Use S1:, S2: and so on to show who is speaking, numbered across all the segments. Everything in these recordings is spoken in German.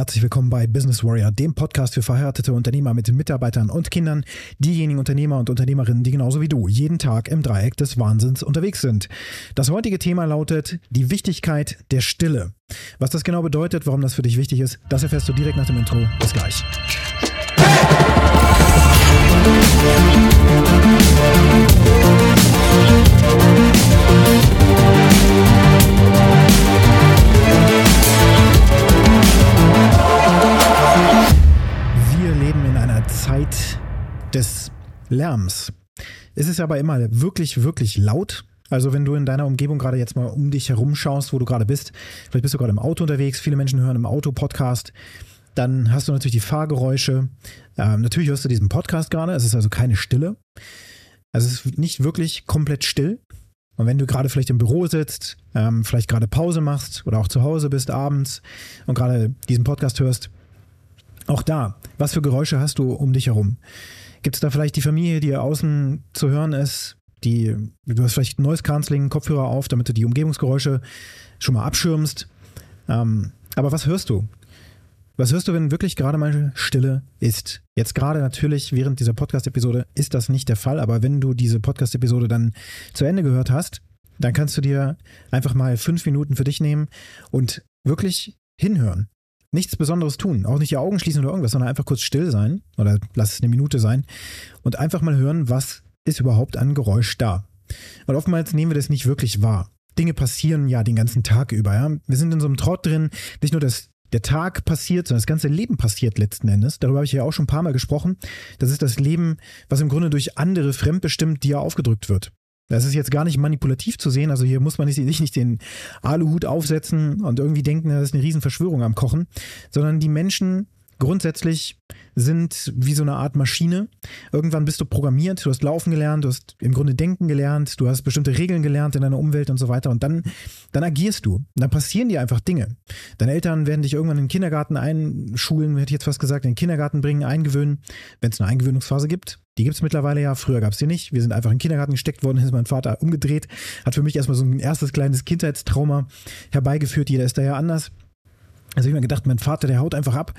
S1: Herzlich willkommen bei Business Warrior, dem Podcast für verheiratete Unternehmer mit Mitarbeitern und Kindern, diejenigen Unternehmer und Unternehmerinnen, die genauso wie du jeden Tag im Dreieck des Wahnsinns unterwegs sind. Das heutige Thema lautet die Wichtigkeit der Stille. Was das genau bedeutet, warum das für dich wichtig ist, das erfährst du direkt nach dem Intro. Bis gleich. Wir Zeit des Lärms. Es ist aber immer wirklich, wirklich laut. Also wenn du in deiner Umgebung gerade jetzt mal um dich herum schaust, wo du gerade bist, vielleicht bist du gerade im Auto unterwegs, viele Menschen hören im Auto Podcast, dann hast du natürlich die Fahrgeräusche. Ähm, natürlich hörst du diesen Podcast gerade, es ist also keine Stille. Also es ist nicht wirklich komplett still. Und wenn du gerade vielleicht im Büro sitzt, ähm, vielleicht gerade Pause machst oder auch zu Hause bist abends und gerade diesen Podcast hörst, auch da, was für Geräusche hast du um dich herum? Gibt es da vielleicht die Familie, die außen zu hören ist? Die, du hast vielleicht Noise Cancelling, Kopfhörer auf, damit du die Umgebungsgeräusche schon mal abschirmst. Ähm, aber was hörst du? Was hörst du, wenn wirklich gerade mal Stille ist? Jetzt gerade natürlich während dieser Podcast-Episode ist das nicht der Fall, aber wenn du diese Podcast-Episode dann zu Ende gehört hast, dann kannst du dir einfach mal fünf Minuten für dich nehmen und wirklich hinhören. Nichts Besonderes tun, auch nicht die Augen schließen oder irgendwas, sondern einfach kurz still sein oder lass es eine Minute sein und einfach mal hören, was ist überhaupt an Geräusch da. Und oftmals nehmen wir das nicht wirklich wahr. Dinge passieren ja den ganzen Tag über. Ja? Wir sind in so einem Trott drin, nicht nur das der Tag passiert, sondern das ganze Leben passiert letzten Endes. Darüber habe ich ja auch schon ein paar Mal gesprochen. Das ist das Leben, was im Grunde durch andere fremdbestimmt dir aufgedrückt wird. Das ist jetzt gar nicht manipulativ zu sehen. Also hier muss man nicht, nicht den Aluhut aufsetzen und irgendwie denken, das ist eine Riesenverschwörung am Kochen, sondern die Menschen grundsätzlich sind wie so eine Art Maschine. Irgendwann bist du programmiert, du hast laufen gelernt, du hast im Grunde denken gelernt, du hast bestimmte Regeln gelernt in deiner Umwelt und so weiter und dann, dann agierst du. Dann passieren dir einfach Dinge. Deine Eltern werden dich irgendwann in den Kindergarten einschulen, hätte ich jetzt fast gesagt, in den Kindergarten bringen, eingewöhnen, wenn es eine Eingewöhnungsphase gibt. Die gibt es mittlerweile ja, früher gab es die nicht. Wir sind einfach in den Kindergarten gesteckt worden, ist mein Vater umgedreht, hat für mich erstmal so ein erstes kleines Kindheitstrauma herbeigeführt. Jeder ist da ja anders. Also ich mir gedacht, mein Vater, der haut einfach ab.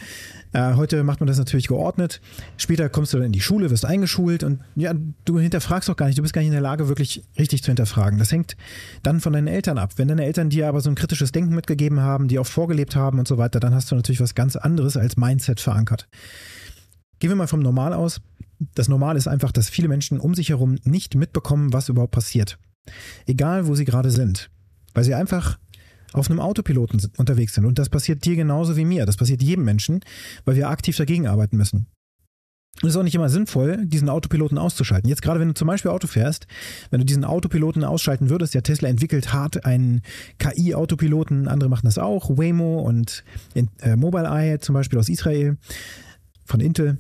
S1: Äh, heute macht man das natürlich geordnet. Später kommst du dann in die Schule, wirst eingeschult und ja, du hinterfragst auch gar nicht. Du bist gar nicht in der Lage, wirklich richtig zu hinterfragen. Das hängt dann von deinen Eltern ab. Wenn deine Eltern dir aber so ein kritisches Denken mitgegeben haben, die auch vorgelebt haben und so weiter, dann hast du natürlich was ganz anderes als Mindset verankert. Gehen wir mal vom Normal aus. Das Normal ist einfach, dass viele Menschen um sich herum nicht mitbekommen, was überhaupt passiert. Egal, wo sie gerade sind. Weil sie einfach auf einem Autopiloten unterwegs sind. Und das passiert dir genauso wie mir. Das passiert jedem Menschen, weil wir aktiv dagegen arbeiten müssen. Und es ist auch nicht immer sinnvoll, diesen Autopiloten auszuschalten. Jetzt gerade, wenn du zum Beispiel Auto fährst, wenn du diesen Autopiloten ausschalten würdest, der Tesla entwickelt hart einen KI-Autopiloten, andere machen das auch, Waymo und äh, Mobileye zum Beispiel aus Israel von Intel.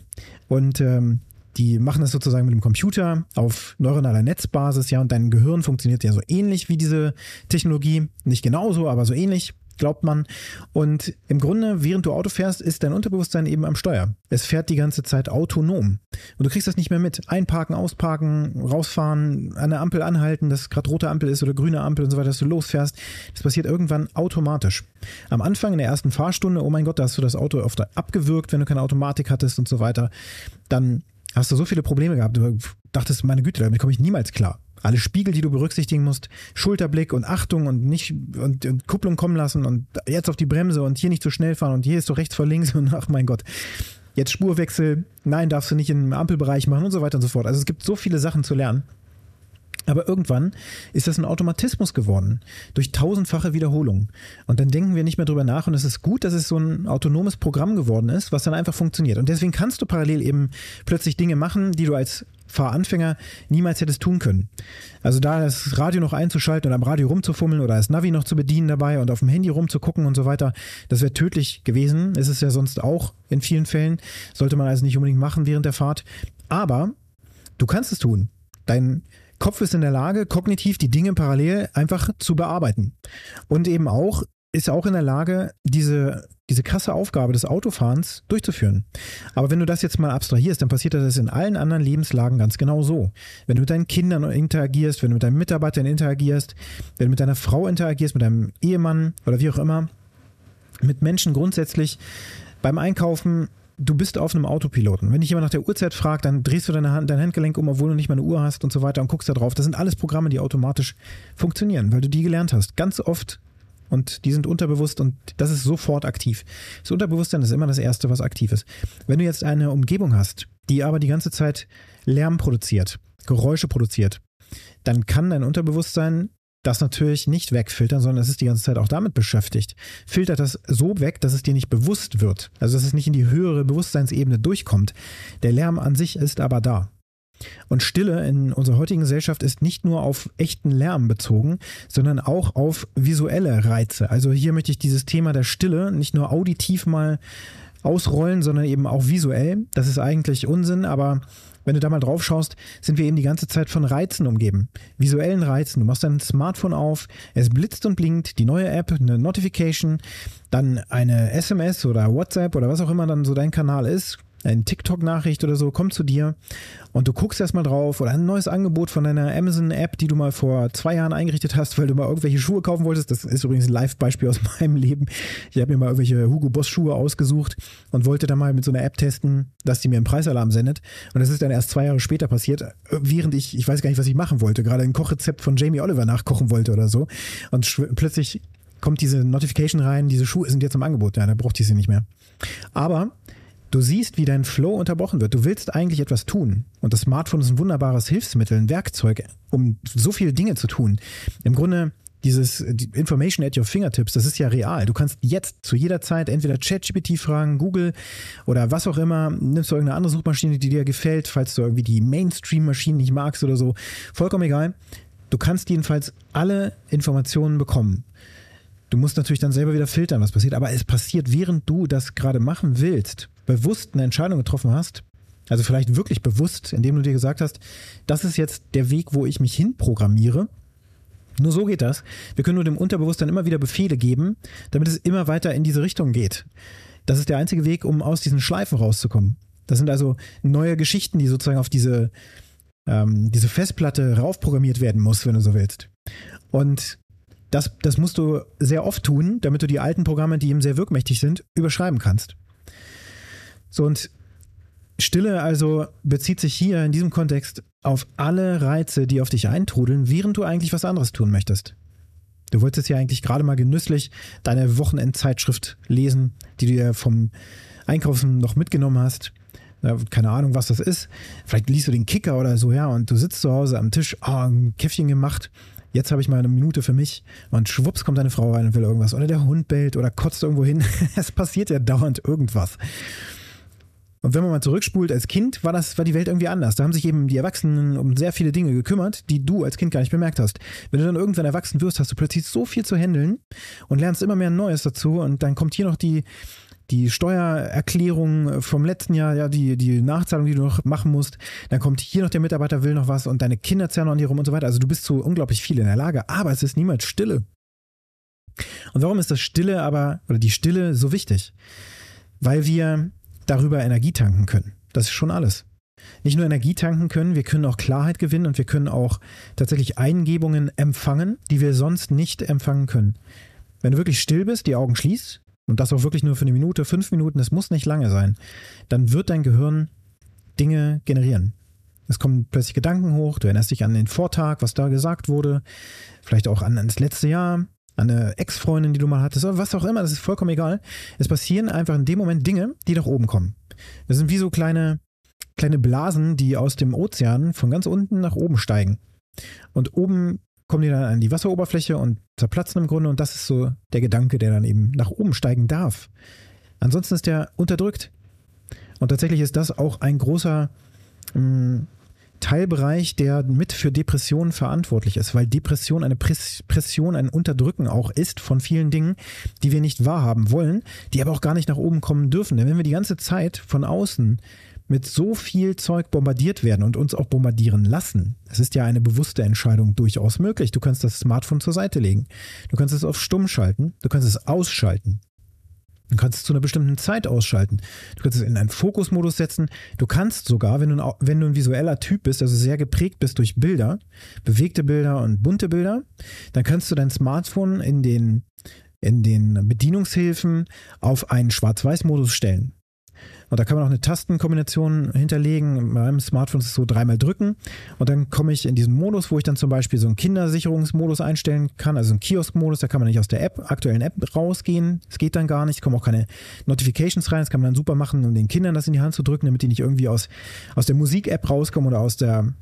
S1: Und ähm, die machen das sozusagen mit dem Computer auf neuronaler Netzbasis, ja, und dein Gehirn funktioniert ja so ähnlich wie diese Technologie. Nicht genauso, aber so ähnlich, glaubt man. Und im Grunde, während du Auto fährst, ist dein Unterbewusstsein eben am Steuer. Es fährt die ganze Zeit autonom. Und du kriegst das nicht mehr mit. Einparken, ausparken, rausfahren, an der Ampel anhalten, dass gerade rote Ampel ist oder grüne Ampel und so weiter, dass du losfährst. Das passiert irgendwann automatisch. Am Anfang in der ersten Fahrstunde, oh mein Gott, da hast du das Auto oft abgewürgt, wenn du keine Automatik hattest und so weiter. Dann hast du so viele Probleme gehabt. Du dachtest, meine Güte, damit komme ich niemals klar. Alle Spiegel, die du berücksichtigen musst, Schulterblick und Achtung und nicht und, und, Kupplung kommen lassen und jetzt auf die Bremse und hier nicht zu so schnell fahren und hier ist so rechts vor links und ach mein Gott. Jetzt Spurwechsel, nein, darfst du nicht im Ampelbereich machen und so weiter und so fort. Also es gibt so viele Sachen zu lernen. Aber irgendwann ist das ein Automatismus geworden, durch tausendfache Wiederholung. Und dann denken wir nicht mehr drüber nach und es ist gut, dass es so ein autonomes Programm geworden ist, was dann einfach funktioniert. Und deswegen kannst du parallel eben plötzlich Dinge machen, die du als Fahranfänger niemals hättest tun können. Also da das Radio noch einzuschalten und am Radio rumzufummeln oder das Navi noch zu bedienen dabei und auf dem Handy rumzugucken und so weiter, das wäre tödlich gewesen. Ist es ja sonst auch in vielen Fällen. Sollte man also nicht unbedingt machen während der Fahrt. Aber du kannst es tun. Dein Kopf ist in der Lage, kognitiv die Dinge parallel einfach zu bearbeiten. Und eben auch ist auch in der Lage, diese, diese krasse Aufgabe des Autofahrens durchzuführen. Aber wenn du das jetzt mal abstrahierst, dann passiert das in allen anderen Lebenslagen ganz genau so. Wenn du mit deinen Kindern interagierst, wenn du mit deinen Mitarbeitern interagierst, wenn du mit deiner Frau interagierst, mit deinem Ehemann oder wie auch immer, mit Menschen grundsätzlich, beim Einkaufen, du bist auf einem Autopiloten. Wenn dich jemand nach der Uhrzeit fragt, dann drehst du deine Hand, dein Handgelenk um, obwohl du nicht mal eine Uhr hast und so weiter und guckst da drauf. Das sind alles Programme, die automatisch funktionieren, weil du die gelernt hast. Ganz oft und die sind unterbewusst und das ist sofort aktiv. Das Unterbewusstsein ist immer das Erste, was aktiv ist. Wenn du jetzt eine Umgebung hast, die aber die ganze Zeit Lärm produziert, Geräusche produziert, dann kann dein Unterbewusstsein das natürlich nicht wegfiltern, sondern es ist die ganze Zeit auch damit beschäftigt. Filtert das so weg, dass es dir nicht bewusst wird. Also dass es nicht in die höhere Bewusstseinsebene durchkommt. Der Lärm an sich ist aber da. Und Stille in unserer heutigen Gesellschaft ist nicht nur auf echten Lärm bezogen, sondern auch auf visuelle Reize. Also hier möchte ich dieses Thema der Stille nicht nur auditiv mal ausrollen, sondern eben auch visuell. Das ist eigentlich Unsinn, aber wenn du da mal drauf schaust, sind wir eben die ganze Zeit von Reizen umgeben. Visuellen Reizen. Du machst dein Smartphone auf, es blitzt und blinkt, die neue App, eine Notification, dann eine SMS oder WhatsApp oder was auch immer dann so dein Kanal ist, eine TikTok-Nachricht oder so kommt zu dir und du guckst erstmal drauf oder ein neues Angebot von deiner Amazon-App, die du mal vor zwei Jahren eingerichtet hast, weil du mal irgendwelche Schuhe kaufen wolltest. Das ist übrigens ein Live-Beispiel aus meinem Leben. Ich habe mir mal irgendwelche Hugo Boss-Schuhe ausgesucht und wollte dann mal mit so einer App testen, dass die mir einen Preisalarm sendet. Und das ist dann erst zwei Jahre später passiert, während ich, ich weiß gar nicht, was ich machen wollte, gerade ein Kochrezept von Jamie Oliver nachkochen wollte oder so. Und plötzlich kommt diese Notification rein, diese Schuhe sind jetzt im Angebot. Ja, da braucht ich sie nicht mehr. Aber Du siehst, wie dein Flow unterbrochen wird. Du willst eigentlich etwas tun. Und das Smartphone ist ein wunderbares Hilfsmittel, ein Werkzeug, um so viele Dinge zu tun. Im Grunde dieses Information at your fingertips, das ist ja real. Du kannst jetzt zu jeder Zeit entweder ChatGPT fragen, Google oder was auch immer, nimmst du irgendeine andere Suchmaschine, die dir gefällt, falls du irgendwie die Mainstream-Maschinen nicht magst oder so. Vollkommen egal. Du kannst jedenfalls alle Informationen bekommen. Du musst natürlich dann selber wieder filtern, was passiert, aber es passiert, während du das gerade machen willst bewusst eine Entscheidung getroffen hast, also vielleicht wirklich bewusst, indem du dir gesagt hast, das ist jetzt der Weg, wo ich mich hinprogrammiere. Nur so geht das. Wir können nur dem Unterbewusstsein immer wieder Befehle geben, damit es immer weiter in diese Richtung geht. Das ist der einzige Weg, um aus diesen Schleifen rauszukommen. Das sind also neue Geschichten, die sozusagen auf diese, ähm, diese Festplatte raufprogrammiert werden muss, wenn du so willst. Und das, das musst du sehr oft tun, damit du die alten Programme, die eben sehr wirkmächtig sind, überschreiben kannst. So und Stille also bezieht sich hier in diesem Kontext auf alle Reize, die auf dich eintrudeln, während du eigentlich was anderes tun möchtest. Du wolltest ja eigentlich gerade mal genüsslich deine Wochenendzeitschrift lesen, die du dir vom Einkaufen noch mitgenommen hast. keine Ahnung, was das ist. Vielleicht liest du den Kicker oder so, ja, und du sitzt zu Hause am Tisch, oh, ein Käffchen gemacht. Jetzt habe ich mal eine Minute für mich und schwupps kommt deine Frau rein und will irgendwas. Oder der Hund bellt oder kotzt irgendwo hin. es passiert ja dauernd irgendwas. Und wenn man mal zurückspult, als Kind war das, war die Welt irgendwie anders. Da haben sich eben die Erwachsenen um sehr viele Dinge gekümmert, die du als Kind gar nicht bemerkt hast. Wenn du dann irgendwann erwachsen wirst, hast du plötzlich so viel zu handeln und lernst immer mehr Neues dazu und dann kommt hier noch die, die Steuererklärung vom letzten Jahr, ja, die, die Nachzahlung, die du noch machen musst. Dann kommt hier noch der Mitarbeiter will noch was und deine Kinder zerren an dir rum und so weiter. Also du bist so unglaublich viel in der Lage, aber es ist niemals Stille. Und warum ist das Stille aber, oder die Stille so wichtig? Weil wir darüber Energie tanken können. Das ist schon alles. Nicht nur Energie tanken können, wir können auch Klarheit gewinnen und wir können auch tatsächlich Eingebungen empfangen, die wir sonst nicht empfangen können. Wenn du wirklich still bist, die Augen schließt, und das auch wirklich nur für eine Minute, fünf Minuten, es muss nicht lange sein, dann wird dein Gehirn Dinge generieren. Es kommen plötzlich Gedanken hoch, du erinnerst dich an den Vortag, was da gesagt wurde, vielleicht auch an das letzte Jahr, eine Ex-Freundin, die du mal hattest, oder was auch immer, das ist vollkommen egal. Es passieren einfach in dem Moment Dinge, die nach oben kommen. Das sind wie so kleine, kleine Blasen, die aus dem Ozean von ganz unten nach oben steigen. Und oben kommen die dann an die Wasseroberfläche und zerplatzen im Grunde. Und das ist so der Gedanke, der dann eben nach oben steigen darf. Ansonsten ist der unterdrückt. Und tatsächlich ist das auch ein großer mh, mm, Teilbereich, der mit für Depressionen verantwortlich ist, weil Depression eine Pression, ein Unterdrücken auch ist von vielen Dingen, die wir nicht wahrhaben wollen, die aber auch gar nicht nach oben kommen dürfen. Denn wenn wir die ganze Zeit von außen mit so viel Zeug bombardiert werden und uns auch bombardieren lassen. Es ist ja eine bewusste Entscheidung durchaus möglich. Du kannst das Smartphone zur Seite legen. Du kannst es auf stumm schalten. Du kannst es ausschalten. Du kannst es zu einer bestimmten Zeit ausschalten. Du kannst es in einen Fokusmodus setzen. Du kannst sogar, wenn du, ein, wenn du ein visueller Typ bist, also sehr geprägt bist durch Bilder, bewegte Bilder und bunte Bilder, dann kannst du dein Smartphone in den in den Bedienungshilfen auf einen Schwarz-Weiß-Modus stellen. Und da kann man auch eine Tastenkombination hinterlegen. In meinem Smartphone ist es so dreimal drücken. Und dann komme ich in diesen Modus, wo ich dann zum Beispiel so einen Kindersicherungsmodus einstellen kann, also einen Kiosk-Modus. Da kann man nicht aus der App, aktuellen App rausgehen. Es geht dann gar nicht. Kommen auch keine Notifications rein. Das kann man dann super machen, um den Kindern das in die Hand zu drücken, damit die nicht irgendwie aus, aus der Musik-App rauskommen oder aus der,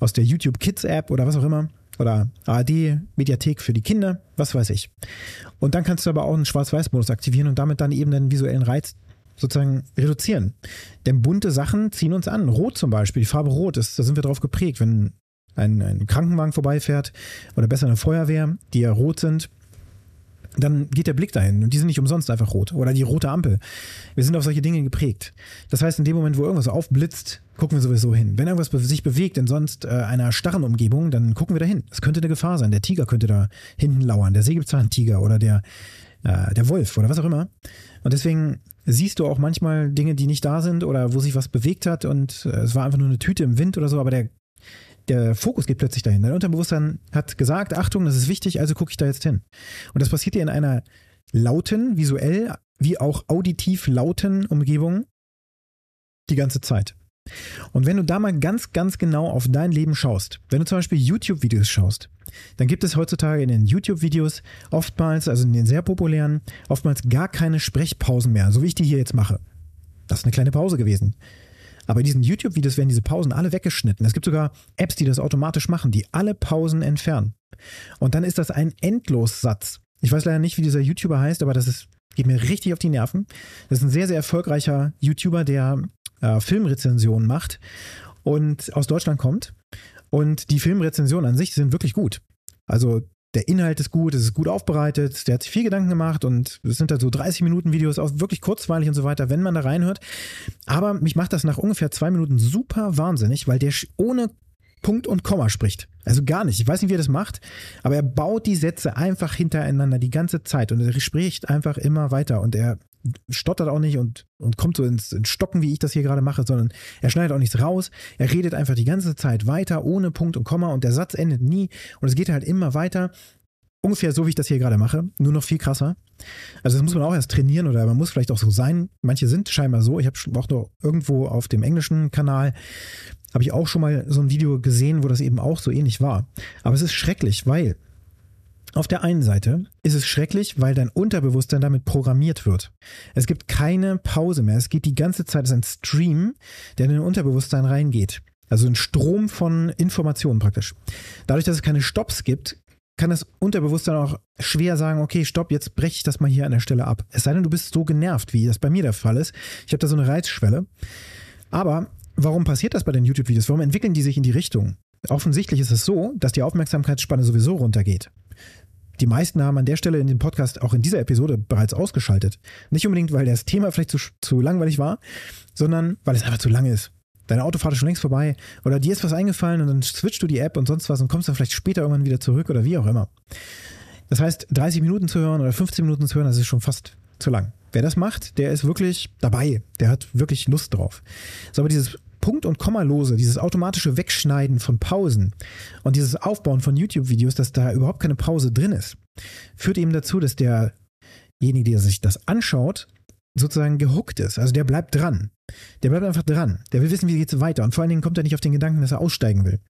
S1: aus der YouTube Kids-App oder was auch immer oder ARD, Mediathek für die Kinder, was weiß ich. Und dann kannst du aber auch einen Schwarz-Weiß-Modus aktivieren und damit dann eben den visuellen Reiz sozusagen reduzieren. Denn bunte Sachen ziehen uns an. Rot zum Beispiel, die Farbe Rot, ist, da sind wir drauf geprägt. Wenn ein, ein Krankenwagen vorbeifährt oder besser eine Feuerwehr, die ja rot sind, dann geht der Blick dahin und die sind nicht umsonst einfach rot. Oder die rote Ampel. Wir sind auf solche Dinge geprägt. Das heißt, in dem Moment, wo irgendwas aufblitzt, gucken wir sowieso hin. Wenn irgendwas sich bewegt in sonst äh, einer starren Umgebung, dann gucken wir dahin. Es könnte eine Gefahr sein. Der Tiger könnte da hinten lauern, der Sägebelzahntiger oder der, äh, der Wolf oder was auch immer. Und deswegen siehst du auch manchmal Dinge, die nicht da sind oder wo sich was bewegt hat und äh, es war einfach nur eine Tüte im Wind oder so, aber der, der Fokus geht plötzlich dahin. Dein Unterbewusstsein hat gesagt, Achtung, das ist wichtig, also gucke ich da jetzt hin. Und das passiert dir in einer lauten, visuell wie auch auditiv lauten Umgebung die ganze Zeit. Und wenn du da mal ganz, ganz genau auf dein Leben schaust, wenn du zum Beispiel YouTube-Videos schaust, dann gibt es heutzutage in den YouTube-Videos oftmals, also in den sehr populären, oftmals gar keine Sprechpausen mehr, so wie ich die hier jetzt mache. Das ist eine kleine Pause gewesen. Aber in diesen YouTube-Videos werden diese Pausen alle weggeschnitten. Es gibt sogar Apps, die das automatisch machen, die alle Pausen entfernen. Und dann ist das ein Endlossatz. Ich weiß leider nicht, wie dieser YouTuber heißt, aber das ist, geht mir richtig auf die Nerven. Das ist ein sehr, sehr erfolgreicher YouTuber, der äh, Filmrezensionen macht und aus Deutschland kommt. Und die Filmrezensionen an sich sind wirklich gut. Also der Inhalt ist gut, es ist gut aufbereitet, der hat sich viel Gedanken gemacht und es sind halt so 30 Minuten Videos, auch wirklich kurzweilig und so weiter, wenn man da reinhört. Aber mich macht das nach ungefähr zwei Minuten super wahnsinnig, weil der ohne Punkt und Komma spricht. Also gar nicht. Ich weiß nicht, wie er das macht, aber er baut die Sätze einfach hintereinander die ganze Zeit und er spricht einfach immer weiter und er stottert auch nicht und, und kommt so ins, ins Stocken, wie ich das hier gerade mache, sondern er schneidet auch nichts raus. Er redet einfach die ganze Zeit weiter, ohne Punkt und Komma und der Satz endet nie und es geht halt immer weiter. Ungefähr so, wie ich das hier gerade mache, nur noch viel krasser. Also das muss man auch erst trainieren oder man muss vielleicht auch so sein. Manche sind scheinbar so. Ich habe auch noch irgendwo auf dem englischen Kanal habe ich auch schon mal so ein Video gesehen, wo das eben auch so ähnlich war. Aber es ist schrecklich, weil auf der einen Seite ist es schrecklich, weil dein Unterbewusstsein damit programmiert wird. Es gibt keine Pause mehr. Es geht die ganze Zeit. Es ist ein Stream, der in dein Unterbewusstsein reingeht. Also ein Strom von Informationen praktisch. Dadurch, dass es keine Stops gibt, kann das Unterbewusstsein auch schwer sagen, okay, stopp, jetzt breche ich das mal hier an der Stelle ab. Es sei denn, du bist so genervt, wie das bei mir der Fall ist. Ich habe da so eine Reizschwelle. Aber warum passiert das bei den YouTube-Videos? Warum entwickeln die sich in die Richtung? Offensichtlich ist es so, dass die Aufmerksamkeitsspanne sowieso runtergeht. Die meisten haben an der Stelle in dem Podcast auch in dieser Episode bereits ausgeschaltet. Nicht unbedingt, weil das Thema vielleicht zu, zu langweilig war, sondern weil es einfach zu lang ist. Deine Autofahrt ist schon längst vorbei oder dir ist was eingefallen und dann switchst du die App und sonst was und kommst dann vielleicht später irgendwann wieder zurück oder wie auch immer. Das heißt, 30 Minuten zu hören oder 15 Minuten zu hören, das ist schon fast zu lang. Wer das macht, der ist wirklich dabei. Der hat wirklich Lust drauf. So, aber dieses Punkt- und Kommalose, dieses automatische Wegschneiden von Pausen und dieses Aufbauen von YouTube-Videos, dass da überhaupt keine Pause drin ist, führt eben dazu, dass derjenige, der sich das anschaut, sozusagen gehuckt ist. Also der bleibt dran. Der bleibt einfach dran. Der will wissen, wie geht es weiter. Und vor allen Dingen kommt er nicht auf den Gedanken, dass er aussteigen will.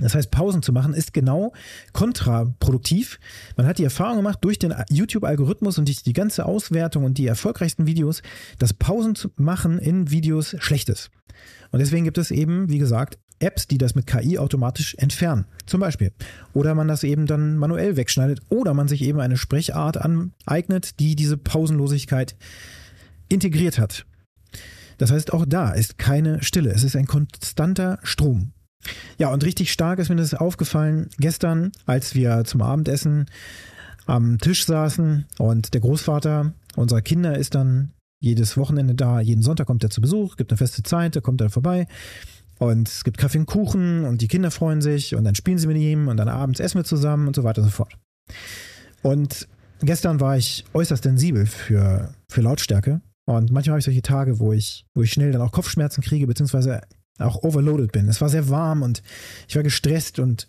S1: Das heißt, Pausen zu machen ist genau kontraproduktiv. Man hat die Erfahrung gemacht durch den YouTube-Algorithmus und die, die ganze Auswertung und die erfolgreichsten Videos, dass Pausen zu machen in Videos schlecht ist. Und deswegen gibt es eben, wie gesagt, Apps, die das mit KI automatisch entfernen. Zum Beispiel. Oder man das eben dann manuell wegschneidet. Oder man sich eben eine Sprechart aneignet, die diese Pausenlosigkeit integriert hat. Das heißt, auch da ist keine Stille. Es ist ein konstanter Strom. Ja, und richtig stark ist mir das aufgefallen gestern, als wir zum Abendessen am Tisch saßen und der Großvater unserer Kinder ist dann jedes Wochenende da, jeden Sonntag kommt er zu Besuch, gibt eine feste Zeit, da kommt er vorbei. Und es gibt Kaffee und Kuchen und die Kinder freuen sich und dann spielen sie mit ihm und dann abends essen wir zusammen und so weiter und so fort. Und gestern war ich äußerst sensibel für, für Lautstärke. Und manchmal habe ich solche Tage, wo ich, wo ich schnell dann auch Kopfschmerzen kriege, beziehungsweise auch overloaded bin. Es war sehr warm und ich war gestresst und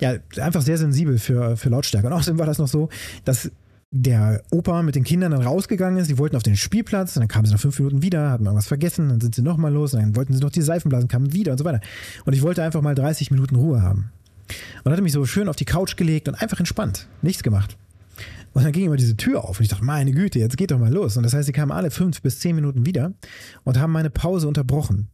S1: ja, einfach sehr sensibel für, für Lautstärke. Und außerdem war das noch so, dass der Opa mit den Kindern dann rausgegangen ist, die wollten auf den Spielplatz und dann kamen sie nach fünf Minuten wieder, hatten irgendwas vergessen, dann sind sie nochmal los und dann wollten sie noch die Seifen blasen, kamen wieder und so weiter. Und ich wollte einfach mal 30 Minuten Ruhe haben. Und hatte mich so schön auf die Couch gelegt und einfach entspannt, nichts gemacht. Und dann ging immer diese Tür auf und ich dachte, meine Güte, jetzt geht doch mal los. Und das heißt, sie kamen alle fünf bis zehn Minuten wieder und haben meine Pause unterbrochen.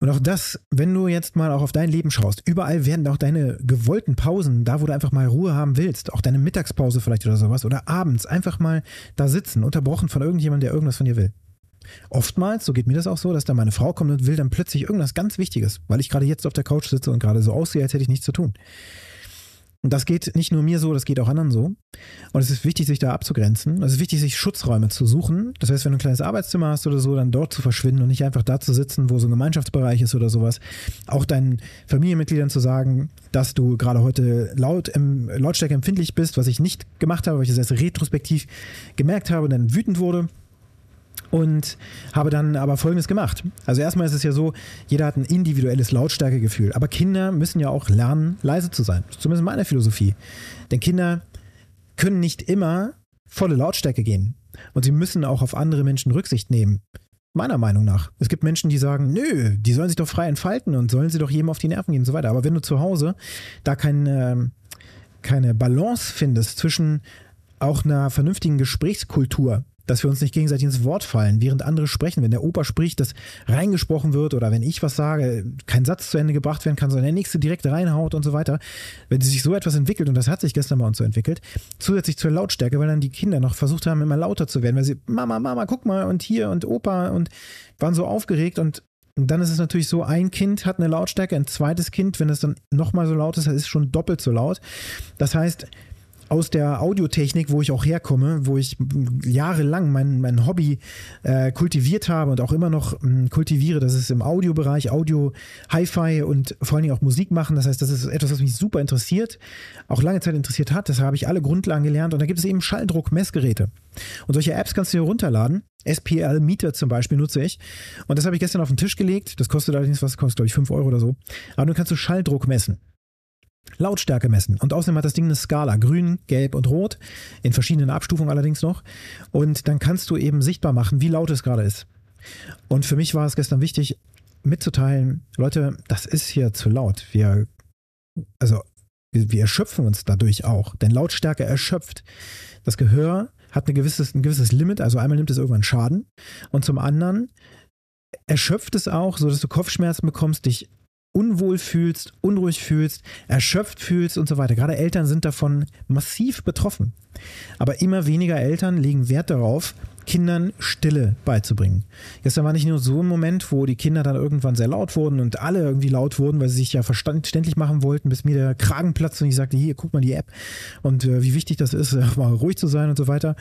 S1: Und auch das, wenn du jetzt mal auch auf dein Leben schaust, überall werden auch deine gewollten Pausen, da wo du einfach mal Ruhe haben willst, auch deine Mittagspause vielleicht oder sowas, oder abends einfach mal da sitzen, unterbrochen von irgendjemandem, der irgendwas von dir will. Oftmals, so geht mir das auch so, dass da meine Frau kommt und will dann plötzlich irgendwas ganz Wichtiges, weil ich gerade jetzt auf der Couch sitze und gerade so aussehe, als hätte ich nichts zu tun. Und das geht nicht nur mir so, das geht auch anderen so. Und es ist wichtig, sich da abzugrenzen. Es ist wichtig, sich Schutzräume zu suchen. Das heißt, wenn du ein kleines Arbeitszimmer hast oder so, dann dort zu verschwinden und nicht einfach da zu sitzen, wo so ein Gemeinschaftsbereich ist oder sowas. Auch deinen Familienmitgliedern zu sagen, dass du gerade heute laut, ähm, Lautstärke empfindlich bist, was ich nicht gemacht habe, weil ich das erst retrospektiv gemerkt habe und dann wütend wurde und habe dann aber Folgendes gemacht. Also erstmal ist es ja so, jeder hat ein individuelles Lautstärkegefühl, aber Kinder müssen ja auch lernen, leise zu sein. Zumindest meine Philosophie. Denn Kinder können nicht immer volle Lautstärke gehen und sie müssen auch auf andere Menschen Rücksicht nehmen. Meiner Meinung nach. Es gibt Menschen, die sagen, nö, die sollen sich doch frei entfalten und sollen sie doch jedem auf die Nerven gehen und so weiter. Aber wenn du zu Hause da kein, äh, keine Balance findest zwischen auch einer vernünftigen Gesprächskultur, dass wir uns nicht gegenseitig ins Wort fallen, während andere sprechen. Wenn der Opa spricht, dass reingesprochen wird oder wenn ich was sage, kein Satz zu Ende gebracht werden kann, sondern der nächste direkt reinhaut und so weiter. Wenn sich so etwas entwickelt, und das hat sich gestern bei uns so entwickelt, zusätzlich zur Lautstärke, weil dann die Kinder noch versucht haben, immer lauter zu werden, weil sie, Mama, Mama, guck mal und hier und Opa und waren so aufgeregt und und dann ist es natürlich so, ein Kind hat eine Lautstärke, ein zweites Kind, wenn es dann nochmal so laut ist, ist es schon doppelt so laut. Das heißt, aus der Audiotechnik, wo ich auch herkomme, wo ich jahrelang mein, mein Hobby äh, kultiviert habe und auch immer noch mh, hm, kultiviere, das ist im Audiobereich, Audio, Hi-Fi und vor allen Dingen auch Musik machen. Das heißt, das ist etwas, was mich super interessiert, auch lange Zeit interessiert hat. Deshalb habe ich alle Grundlagen gelernt und da gibt es eben Schalldruckmessgeräte. Und solche Apps kannst du dir runterladen. SPL Meter zum Beispiel nutze ich. Und das habe ich gestern auf den Tisch gelegt. Das kostet allerdings, was kostet, glaube ich, 5 Euro oder so. Aber du kannst du Schalldruck messen. Lautstärke messen. Und außerdem hat das Ding eine Skala, grün, gelb und rot, in verschiedenen Abstufungen allerdings noch. Und dann kannst du eben sichtbar machen, wie laut es gerade ist. Und für mich war es gestern wichtig, mitzuteilen, Leute, das ist hier zu laut. Wir, also, wir, wir erschöpfen uns dadurch auch. Denn Lautstärke erschöpft. Das Gehör hat ein gewisses, ein gewisses Limit, also einmal nimmt es irgendwann Schaden. Und zum anderen erschöpft es auch, so dass du Kopfschmerzen bekommst, dich unwohl fühlst, unruhig fühlst, erschöpft fühlst und so weiter. Gerade Eltern sind davon massiv betroffen. Aber immer weniger Eltern legen Wert darauf, Kindern Stille beizubringen. Gestern war nicht nur so ein Moment, wo die Kinder dann irgendwann sehr laut wurden und alle irgendwie laut wurden, weil sie sich ja verständlich machen wollten, bis mir der Kragen platzt und ich sagte, hier, guck mal die App und äh, wie wichtig das ist, mal ruhig zu sein und so weiter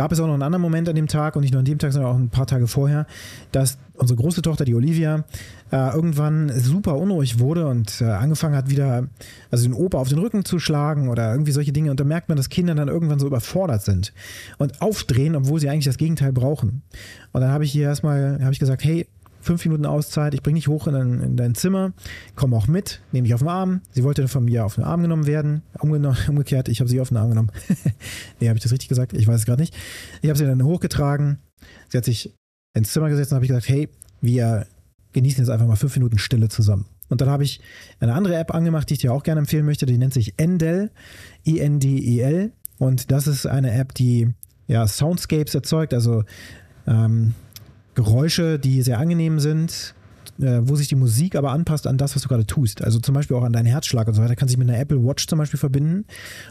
S1: gab es auch noch einen anderen Moment an dem Tag und nicht nur an dem Tag, sondern auch ein paar Tage vorher, dass unsere große Tochter, die Olivia, äh, irgendwann super unruhig wurde und äh, angefangen hat, wieder, also den Opa auf den Rücken zu schlagen oder irgendwie solche Dinge. Und da merkt man, dass Kinder dann irgendwann so überfordert sind und aufdrehen, obwohl sie eigentlich das Gegenteil brauchen. Und dann habe ich ihr erstmal, habe ich gesagt, hey, fünf Minuten Auszeit, ich bringe dich hoch in dein, in dein Zimmer, komm auch mit, nehme dich auf den Arm. Sie wollte von mir auf den Arm genommen werden. umgekehrt, ich habe sie auf den Arm genommen. nee, habe ich das richtig gesagt? Ich weiß es gerade nicht. Ich habe sie dann hochgetragen. Sie hat sich ins Zimmer gesetzt und habe gesagt, hey, wir genießen jetzt einfach mal fünf Minuten Stille zusammen. Und dann habe ich eine andere App angemacht, die ich dir auch gerne empfehlen möchte. Die nennt sich Endel, I-N-D-E-L. Und das ist eine App, die ja, Soundscapes erzeugt, also ähm, Geräusche, die sehr angenehm sind, äh, wo sich die Musik aber anpasst an das, was du gerade tust. Also zum Beispiel auch an deinen Herzschlag und so weiter. Kann sich mit einer Apple Watch zum Beispiel verbinden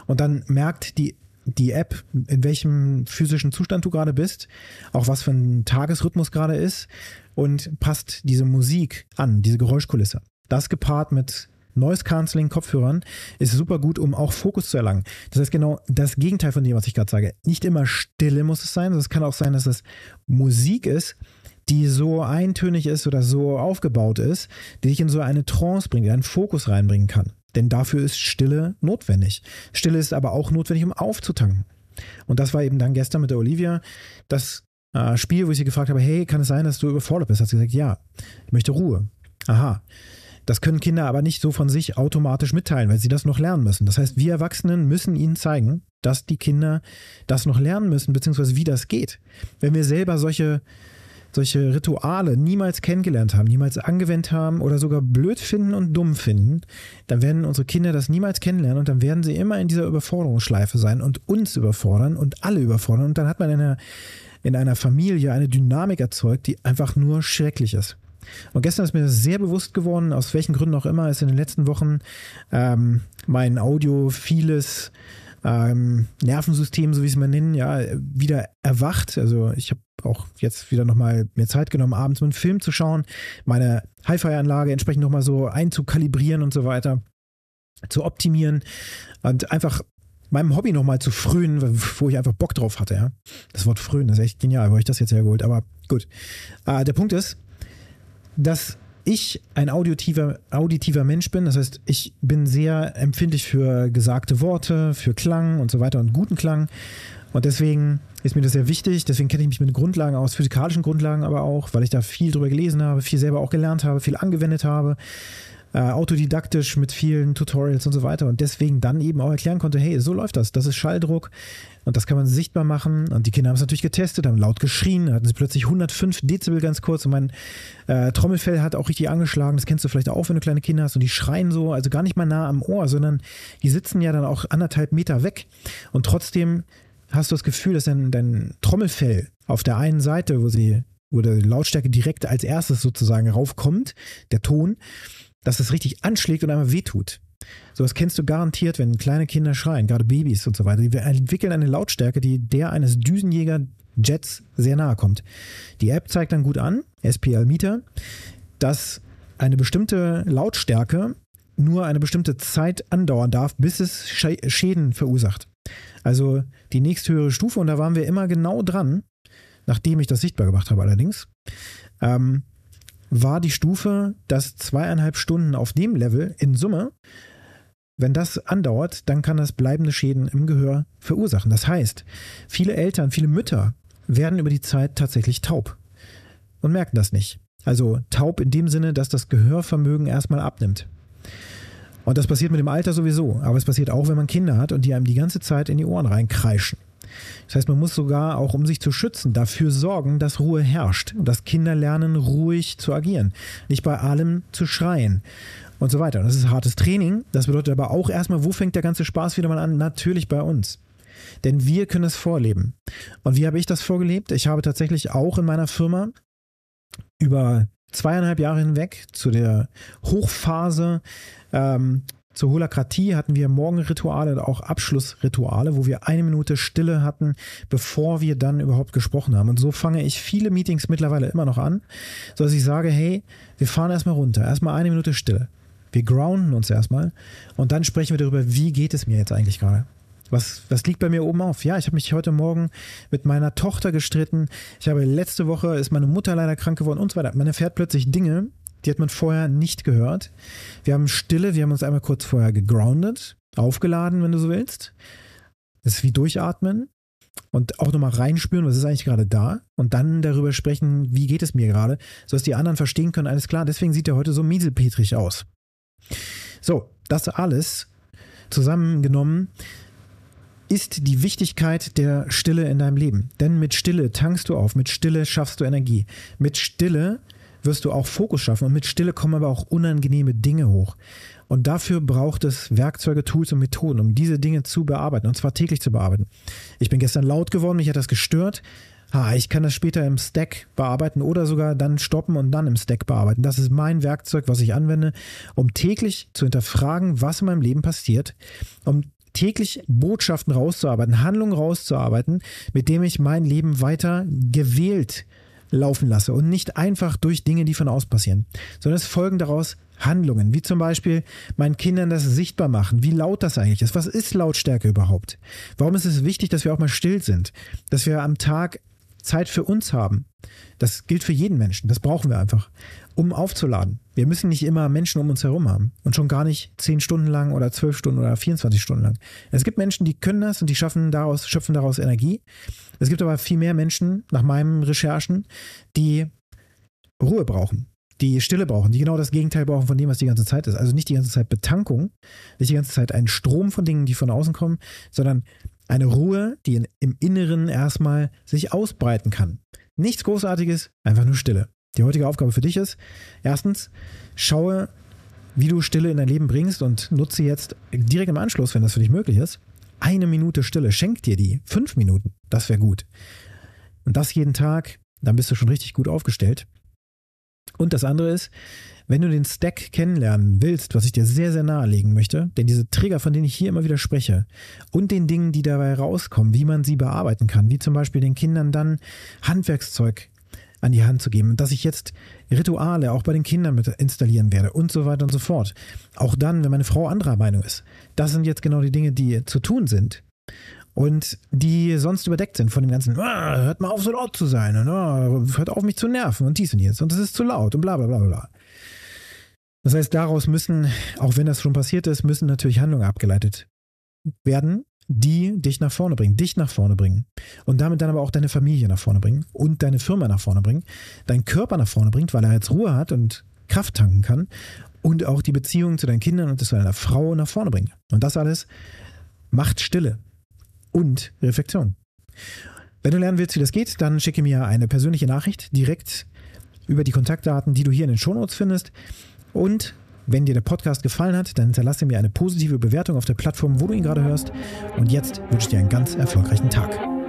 S1: und dann merkt die die App, in welchem physischen Zustand du gerade bist, auch was für ein Tagesrhythmus gerade ist und passt diese Musik an, diese Geräuschkulisse. Das gepaart mit Noise Cancelling Kopfhörern ist super gut, um auch Fokus zu erlangen. Das heißt genau das Gegenteil von dem, was ich gerade sage. Nicht immer Stille muss es sein, es kann auch sein, dass es Musik ist, die so eintönig ist oder so aufgebaut ist, die dich in so eine Trance bringt, die einen Fokus reinbringen kann. Denn dafür ist Stille notwendig. Stille ist aber auch notwendig, um aufzutanken. Und das war eben dann gestern mit der Olivia das äh, Spiel, wo ich sie gefragt habe, hey, kann es sein, dass du überfordert bist? Hat sie gesagt, ja, ich möchte Ruhe. Aha. Das können Kinder aber nicht so von sich automatisch mitteilen, weil sie das noch lernen müssen. Das heißt, wir Erwachsenen müssen ihnen zeigen, dass die Kinder das noch lernen müssen, beziehungsweise wie das geht. Wenn wir selber solche, solche Rituale niemals kennengelernt haben, niemals angewendet haben oder sogar blöd finden und dumm finden, dann werden unsere Kinder das niemals kennenlernen und dann werden sie immer in dieser Überforderungsschleife sein und uns überfordern und alle überfordern. Und dann hat man in einer, in einer Familie eine Dynamik erzeugt, die einfach nur schrecklich ist. Und gestern ist mir sehr bewusst geworden, aus welchen Gründen auch immer, ist in den letzten Wochen ähm, mein Audio vieles ähm, Nervensystem, so wie es man nennen, ja, wieder erwacht. Also ich habe auch jetzt wieder nochmal mir Zeit genommen, abends einen Film zu schauen, meine Hi-Fi-Anlage entsprechend nochmal so einzukalibrieren und so weiter, zu optimieren und einfach meinem Hobby nochmal zu frönen, wo ich einfach Bock drauf hatte, ja. Das Wort frönen ist echt genial, wo ich das jetzt hergeholt, aber gut. Äh, der Punkt ist, dass ich ein auditiver, auditiver Mensch bin. Das heißt, ich bin sehr empfindlich für gesagte Worte, für Klang und so weiter und guten Klang. Und deswegen ist mir das sehr wichtig. Deswegen kenne ich mich mit Grundlagen aus, physikalischen Grundlagen aber auch, weil ich da viel drüber gelesen habe, viel selber auch gelernt habe, viel angewendet habe äh, autodidaktisch mit vielen Tutorials und so weiter und deswegen dann eben auch erklären konnte, hey, so läuft das, das ist Schalldruck und das kann man sichtbar machen und die Kinder haben es natürlich getestet, haben laut geschrien, hatten sie plötzlich 105 Dezibel ganz kurz und mein äh, Trommelfell hat auch richtig angeschlagen, das kennst du vielleicht auch, wenn du kleine Kinder hast und die schreien so, also gar nicht mal nah am Ohr, sondern die sitzen ja dann auch anderthalb Meter weg und trotzdem hast du das Gefühl, dass dein, dein Trommelfell auf der einen Seite, wo sie wo die Lautstärke direkt als erstes sozusagen raufkommt, der Ton, dass es richtig anschlägt und einmal wehtut. Sowas kennst du garantiert, wenn kleine Kinder schreien, gerade Babys und so weiter. Die entwickeln eine Lautstärke, die der eines Düsenjäger-Jets sehr nahe kommt. Die App zeigt dann gut an, SPL Meter, dass eine bestimmte Lautstärke nur eine bestimmte Zeit andauern darf, bis es Schäden verursacht. Also die nächsthöhere Stufe, und da waren wir immer genau dran, nachdem ich das sichtbar gemacht habe allerdings, ähm, war die Stufe, dass zweieinhalb Stunden auf dem Level in Summe, wenn das andauert, dann kann das bleibende Schäden im Gehör verursachen. Das heißt, viele Eltern, viele Mütter werden über die Zeit tatsächlich taub und merken das nicht. Also taub in dem Sinne, dass das Gehörvermögen erstmal abnimmt. Und das passiert mit dem Alter sowieso, aber es passiert auch, wenn man Kinder hat und die einem die ganze Zeit in die Ohren reinkreischen. Das heißt, man muss sogar auch, um sich zu schützen, dafür sorgen, dass Ruhe herrscht und dass Kinder lernen, ruhig zu agieren, nicht bei allem zu schreien und so weiter. Das ist hartes Training. Das bedeutet aber auch erstmal, wo fängt der ganze Spaß wieder mal an? Natürlich bei uns. Denn wir können es vorleben. Und wie habe ich das vorgelebt? Ich habe tatsächlich auch in meiner Firma über zweieinhalb Jahre hinweg zu der Hochphase ähm, zur Holakratie hatten wir Morgenrituale und auch Abschlussrituale, wo wir eine Minute Stille hatten, bevor wir dann überhaupt gesprochen haben. Und so fange ich viele Meetings mittlerweile immer noch an, sodass ich sage, hey, wir fahren erstmal runter, erstmal eine Minute Stille. Wir grounden uns erstmal und dann sprechen wir darüber, wie geht es mir jetzt eigentlich gerade. Was, was liegt bei mir oben auf? Ja, ich habe mich heute Morgen mit meiner Tochter gestritten. Ich habe letzte Woche ist meine Mutter leider krank geworden und so weiter. Man erfährt plötzlich Dinge, die hat man vorher nicht gehört. Wir haben Stille, wir haben uns einmal kurz vorher gegroundet, aufgeladen, wenn du so willst. Das ist wie durchatmen und auch nochmal reinspüren, was ist eigentlich gerade da und dann darüber sprechen, wie geht es mir gerade, sodass die anderen verstehen können, alles klar, deswegen sieht er heute so mieselpetrig aus. So, das alles zusammengenommen ist die Wichtigkeit der Stille in deinem Leben. Denn mit Stille tankst du auf, mit Stille schaffst du Energie. Mit Stille wirst du auch Fokus schaffen und mit Stille kommen aber auch unangenehme Dinge hoch. Und dafür braucht es Werkzeuge, Tools und Methoden, um diese Dinge zu bearbeiten und zwar täglich zu bearbeiten. Ich bin gestern laut geworden, mich hat das gestört. Ha, ich kann das später im Stack bearbeiten oder sogar dann stoppen und dann im Stack bearbeiten. Das ist mein Werkzeug, was ich anwende, um täglich zu hinterfragen, was in meinem Leben passiert, um täglich Botschaften rauszuarbeiten, Handlungen rauszuarbeiten, mit dem ich mein Leben weiter gewählt laufen lasse und nicht einfach durch Dinge, die von außen passieren, sondern es folgen daraus Handlungen, wie zum Beispiel meinen Kindern das sichtbar machen, wie laut das eigentlich ist, was ist Lautstärke überhaupt, warum ist es wichtig, dass wir auch mal still sind, dass wir am Tag Zeit für uns haben. Das gilt für jeden Menschen. Das brauchen wir einfach, um aufzuladen. Wir müssen nicht immer Menschen um uns herum haben und schon gar nicht zehn Stunden lang oder zwölf Stunden oder 24 Stunden lang. Es gibt Menschen, die können das und die schaffen daraus, schöpfen daraus Energie. Es gibt aber viel mehr Menschen, nach meinen Recherchen, die Ruhe brauchen. die Stille brauchen, die genau das Gegenteil brauchen von dem, was die ganze Zeit ist. Also nicht die ganze Zeit Betankung, nicht die ganze Zeit ein Strom von Dingen, die von außen kommen, sondern eine Ruhe, die in, im Inneren erstmal sich ausbreiten kann. Nichts Großartiges, einfach nur Stille. Die heutige Aufgabe für dich ist, erstens, schaue, wie du Stille in dein Leben bringst und nutze jetzt direkt im Anschluss, wenn das für dich möglich ist, eine Minute Stille. Schenk dir die. Fünf Minuten. Das wäre gut. Und das jeden Tag, dann bist du schon richtig gut aufgestellt. Und das andere ist, wenn du den Stack kennenlernen willst, was ich dir sehr, sehr nahelegen möchte, denn diese Trigger, von denen ich hier immer wieder spreche, und den Dingen, die dabei rauskommen, wie man sie bearbeiten kann, wie zum Beispiel den Kindern dann Handwerkszeug an die Hand zu geben, dass ich jetzt Rituale auch bei den Kindern mit installieren werde und so weiter und so fort. Auch dann, wenn meine Frau anderer Meinung ist. Das sind jetzt genau die Dinge, die zu tun sind und die sonst überdeckt sind von dem ganzen, ah, hört mal auf, so laut zu sein und ah, hört auf, mich zu nerven und dies und jetzt und das ist zu laut und bla bla bla bla. Das heißt, daraus müssen, auch wenn das schon passiert ist, müssen natürlich Handlungen abgeleitet werden, die dich nach vorne bringen, dich nach vorne bringen und damit dann aber auch deine Familie nach vorne bringen und deine Firma nach vorne bringen, deinen Körper nach vorne bringt, weil er jetzt Ruhe hat und Kraft tanken kann und auch die Beziehung zu deinen Kindern und zu deiner Frau nach vorne bringt. Und das alles macht Stille und Reflexion. Wenn du lernen willst, wie das geht, dann schicke mir eine persönliche Nachricht direkt über die Kontaktdaten, die du hier in den Shownotes findest. Und wenn dir der Podcast gefallen hat, dann hinterlasse mir eine positive Bewertung auf der Plattform, wo du ihn gerade hörst. Und jetzt wünsche ich dir einen ganz erfolgreichen Tag.